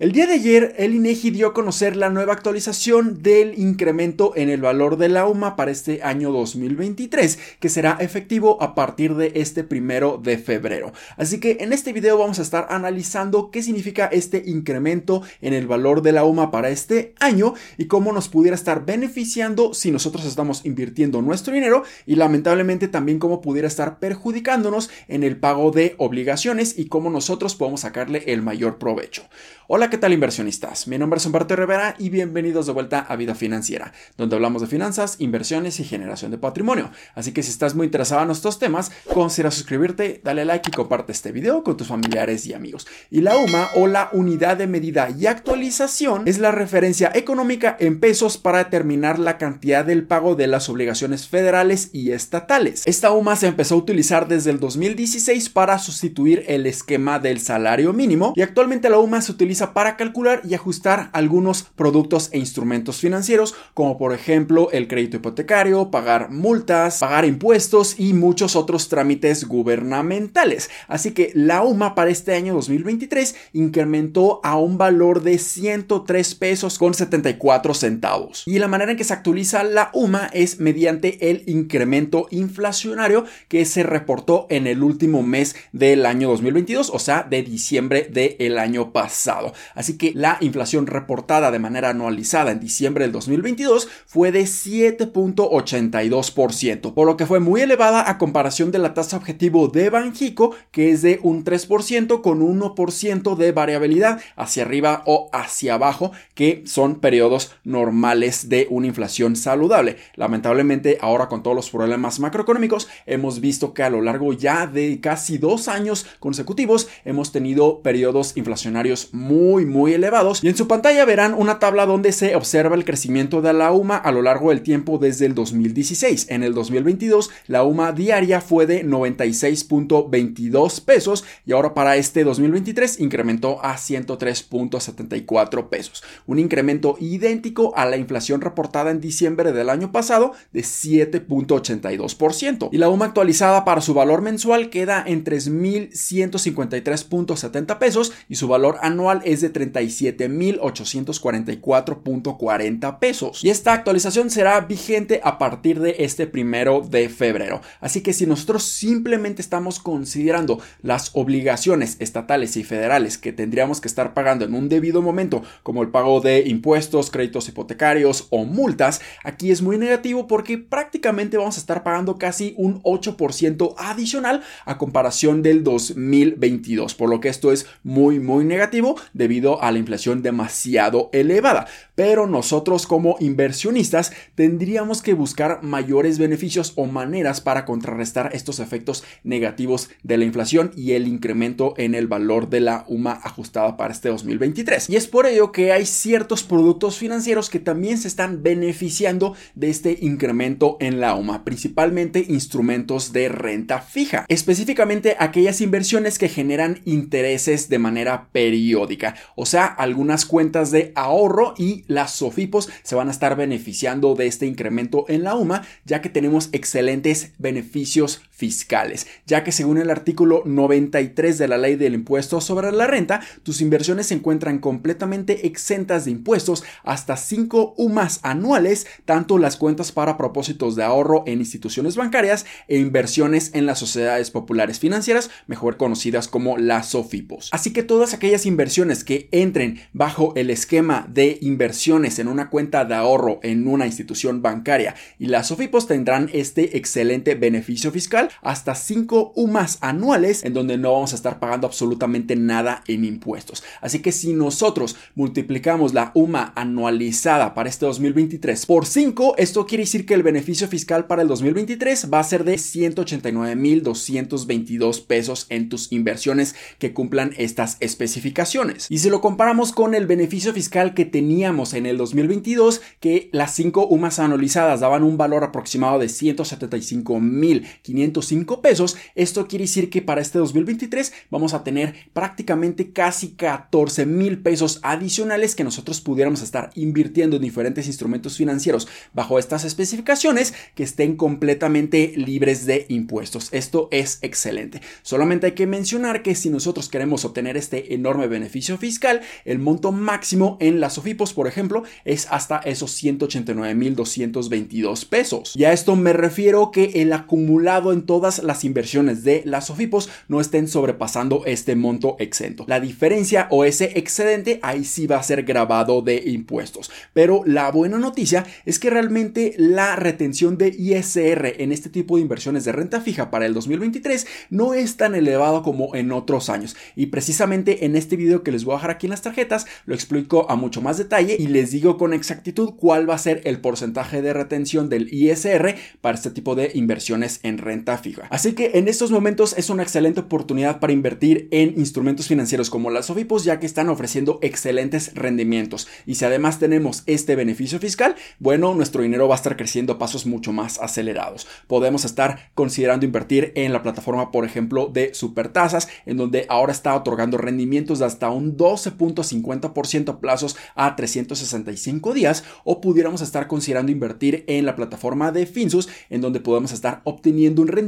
El día de ayer, el INEGI dio a conocer la nueva actualización del incremento en el valor de la UMA para este año 2023, que será efectivo a partir de este primero de febrero. Así que en este video vamos a estar analizando qué significa este incremento en el valor de la UMA para este año y cómo nos pudiera estar beneficiando si nosotros estamos invirtiendo nuestro dinero y lamentablemente también cómo pudiera estar perjudicándonos en el pago de obligaciones y cómo nosotros podemos sacarle el mayor provecho. Hola, ¿qué tal inversionistas? Mi nombre es Humberto Rivera y bienvenidos de vuelta a Vida Financiera, donde hablamos de finanzas, inversiones y generación de patrimonio. Así que si estás muy interesado en estos temas, considera suscribirte, dale like y comparte este video con tus familiares y amigos. Y la UMA o la unidad de medida y actualización es la referencia económica en pesos para determinar la cantidad del pago de las obligaciones federales y estatales. Esta UMA se empezó a utilizar desde el 2016 para sustituir el esquema del salario mínimo y actualmente la UMA se utiliza para calcular y ajustar algunos productos e instrumentos financieros, como por ejemplo el crédito hipotecario, pagar multas, pagar impuestos y muchos otros trámites gubernamentales. Así que la UMA para este año 2023 incrementó a un valor de 103 pesos con 74 centavos. Y la manera en que se actualiza la UMA es mediante el incremento inflacionario que se reportó en el último mes del año 2022, o sea, de diciembre del año pasado. Así que la inflación reportada de manera anualizada en diciembre del 2022 fue de 7.82%, por lo que fue muy elevada a comparación de la tasa objetivo de Banjico, que es de un 3% con 1% de variabilidad hacia arriba o hacia abajo, que son periodos normales de una inflación saludable. Lamentablemente, ahora con todos los problemas macroeconómicos, hemos visto que a lo largo ya de casi dos años consecutivos hemos tenido periodos inflacionarios muy muy elevados y en su pantalla verán una tabla donde se observa el crecimiento de la UMA a lo largo del tiempo desde el 2016. En el 2022 la UMA diaria fue de 96.22 pesos y ahora para este 2023 incrementó a 103.74 pesos. Un incremento idéntico a la inflación reportada en diciembre del año pasado de 7.82%. Y la UMA actualizada para su valor mensual queda en 3.153.70 pesos y su valor anual es de 37.844.40 pesos. Y esta actualización será vigente a partir de este primero de febrero. Así que si nosotros simplemente estamos considerando las obligaciones estatales y federales que tendríamos que estar pagando en un debido momento, como el pago de impuestos, créditos hipotecarios o multas, aquí es muy negativo porque prácticamente vamos a estar pagando casi un 8% adicional a comparación del 2022, por lo que esto es muy muy negativo debido a la inflación demasiado elevada. Pero nosotros como inversionistas tendríamos que buscar mayores beneficios o maneras para contrarrestar estos efectos negativos de la inflación y el incremento en el valor de la UMA ajustada para este 2023. Y es por ello que hay ciertos productos financieros que también se están beneficiando de este incremento en la UMA, principalmente instrumentos de renta fija, específicamente aquellas inversiones que generan intereses de manera periódica o sea, algunas cuentas de ahorro y las SOFIPOS se van a estar beneficiando de este incremento en la UMA, ya que tenemos excelentes beneficios fiscales, ya que según el artículo 93 de la ley del impuesto sobre la renta, tus inversiones se encuentran completamente exentas de impuestos hasta 5 UMAS anuales, tanto las cuentas para propósitos de ahorro en instituciones bancarias e inversiones en las sociedades populares financieras, mejor conocidas como las SOFIPOS. Así que todas aquellas inversiones que entren bajo el esquema de inversiones en una cuenta de ahorro en una institución bancaria y las SOFIPOS tendrán este excelente beneficio fiscal hasta 5 UMAS anuales en donde no vamos a estar pagando absolutamente nada en impuestos. Así que si nosotros multiplicamos la UMA anualizada para este 2023 por 5, esto quiere decir que el beneficio fiscal para el 2023 va a ser de 189.222 pesos en tus inversiones que cumplan estas especificaciones. Y si lo comparamos con el beneficio fiscal que teníamos en el 2022, que las 5 UMAS anualizadas daban un valor aproximado de 175.500 105 pesos, esto quiere decir que para este 2023 vamos a tener prácticamente casi 14 mil pesos adicionales que nosotros pudiéramos estar invirtiendo en diferentes instrumentos financieros bajo estas especificaciones que estén completamente libres de impuestos. Esto es excelente. Solamente hay que mencionar que si nosotros queremos obtener este enorme beneficio fiscal, el monto máximo en las OFIPOS, por ejemplo, es hasta esos 189.222 pesos. Y a esto me refiero que el acumulado en todas las inversiones de las OFIPOS no estén sobrepasando este monto exento. La diferencia o ese excedente ahí sí va a ser grabado de impuestos. Pero la buena noticia es que realmente la retención de ISR en este tipo de inversiones de renta fija para el 2023 no es tan elevado como en otros años. Y precisamente en este video que les voy a dejar aquí en las tarjetas lo explico a mucho más detalle y les digo con exactitud cuál va a ser el porcentaje de retención del ISR para este tipo de inversiones en renta fija. Así que en estos momentos es una excelente oportunidad para invertir en instrumentos financieros como las SOFIPOS ya que están ofreciendo excelentes rendimientos. Y si además tenemos este beneficio fiscal, bueno, nuestro dinero va a estar creciendo a pasos mucho más acelerados. Podemos estar considerando invertir en la plataforma, por ejemplo, de Supertasas, en donde ahora está otorgando rendimientos de hasta un 12.50% a plazos a 365 días, o pudiéramos estar considerando invertir en la plataforma de Finsus, en donde podemos estar obteniendo un rendimiento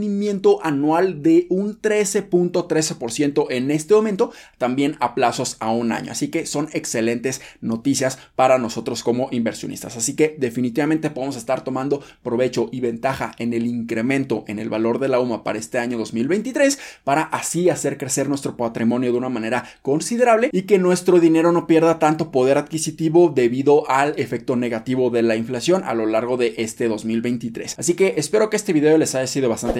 anual de un 13.13% en este momento, también a plazos a un año. Así que son excelentes noticias para nosotros como inversionistas. Así que definitivamente podemos estar tomando provecho y ventaja en el incremento en el valor de la UMA para este año 2023 para así hacer crecer nuestro patrimonio de una manera considerable y que nuestro dinero no pierda tanto poder adquisitivo debido al efecto negativo de la inflación a lo largo de este 2023. Así que espero que este video les haya sido bastante